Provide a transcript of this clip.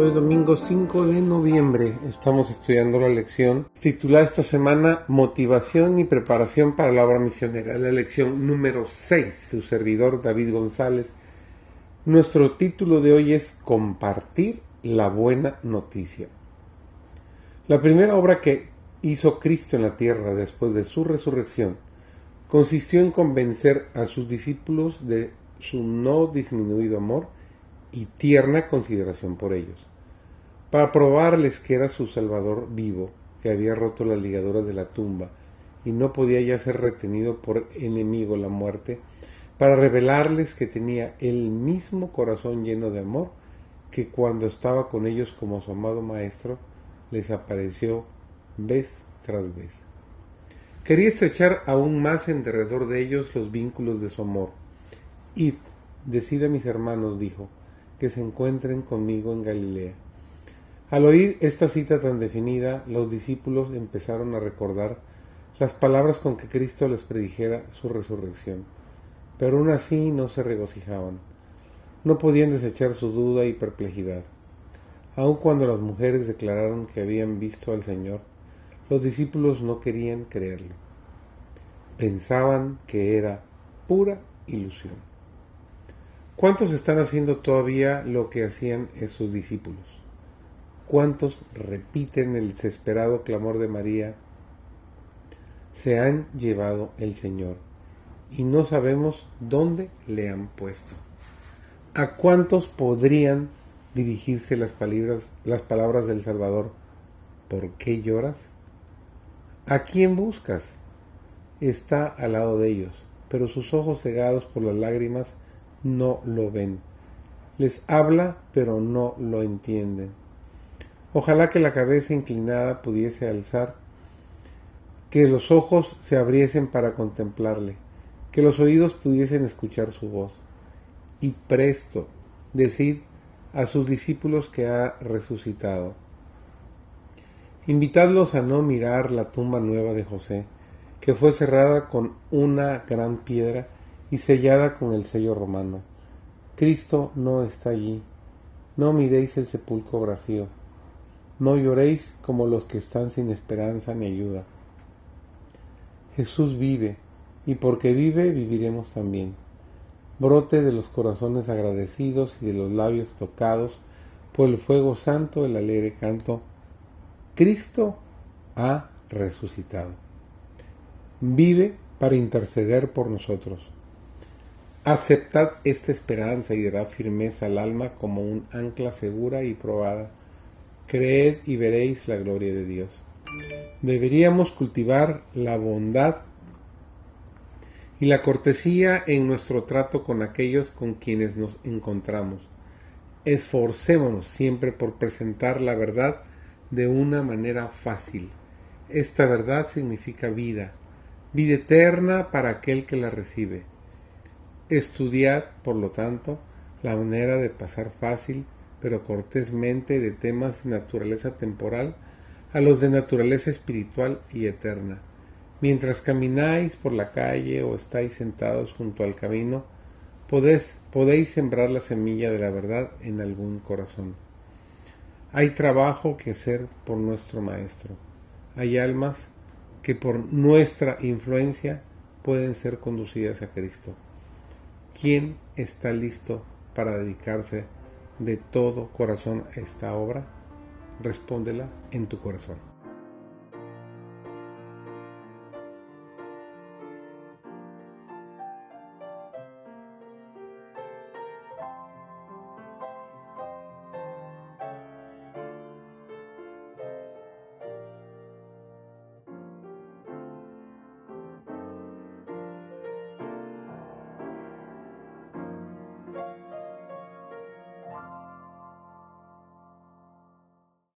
Hoy domingo 5 de noviembre. Estamos estudiando la lección titulada esta semana Motivación y preparación para la obra misionera. La lección número 6, su servidor David González. Nuestro título de hoy es Compartir la buena noticia. La primera obra que hizo Cristo en la tierra después de su resurrección consistió en convencer a sus discípulos de su no disminuido amor y tierna consideración por ellos, para probarles que era su Salvador vivo, que había roto las ligaduras de la tumba y no podía ya ser retenido por enemigo la muerte, para revelarles que tenía el mismo corazón lleno de amor que cuando estaba con ellos como su amado Maestro, les apareció vez tras vez. Quería estrechar aún más en derredor de ellos los vínculos de su amor. Id, decid a mis hermanos, dijo, que se encuentren conmigo en Galilea. Al oír esta cita tan definida, los discípulos empezaron a recordar las palabras con que Cristo les predijera su resurrección, pero aún así no se regocijaban. No podían desechar su duda y perplejidad. Aun cuando las mujeres declararon que habían visto al Señor, los discípulos no querían creerlo. Pensaban que era pura ilusión. ¿Cuántos están haciendo todavía lo que hacían esos discípulos? ¿Cuántos repiten el desesperado clamor de María? Se han llevado el Señor y no sabemos dónde le han puesto. ¿A cuántos podrían dirigirse las palabras, las palabras del Salvador? ¿Por qué lloras? ¿A quién buscas? Está al lado de ellos, pero sus ojos cegados por las lágrimas no lo ven. Les habla, pero no lo entienden. Ojalá que la cabeza inclinada pudiese alzar, que los ojos se abriesen para contemplarle, que los oídos pudiesen escuchar su voz. Y presto, decid a sus discípulos que ha resucitado. Invitadlos a no mirar la tumba nueva de José, que fue cerrada con una gran piedra y sellada con el sello romano. Cristo no está allí. No miréis el sepulcro vacío. No lloréis como los que están sin esperanza ni ayuda. Jesús vive, y porque vive, viviremos también. Brote de los corazones agradecidos y de los labios tocados por el fuego santo, el alegre canto. Cristo ha resucitado. Vive para interceder por nosotros. Aceptad esta esperanza y dará firmeza al alma como un ancla segura y probada. Creed y veréis la gloria de Dios. Deberíamos cultivar la bondad y la cortesía en nuestro trato con aquellos con quienes nos encontramos. Esforcémonos siempre por presentar la verdad de una manera fácil. Esta verdad significa vida, vida eterna para aquel que la recibe. Estudiad, por lo tanto, la manera de pasar fácil, pero cortésmente, de temas de naturaleza temporal a los de naturaleza espiritual y eterna. Mientras camináis por la calle o estáis sentados junto al camino, podéis, podéis sembrar la semilla de la verdad en algún corazón. Hay trabajo que hacer por nuestro Maestro. Hay almas que por nuestra influencia pueden ser conducidas a Cristo. ¿Quién está listo para dedicarse de todo corazón esta obra? Respóndela en tu corazón.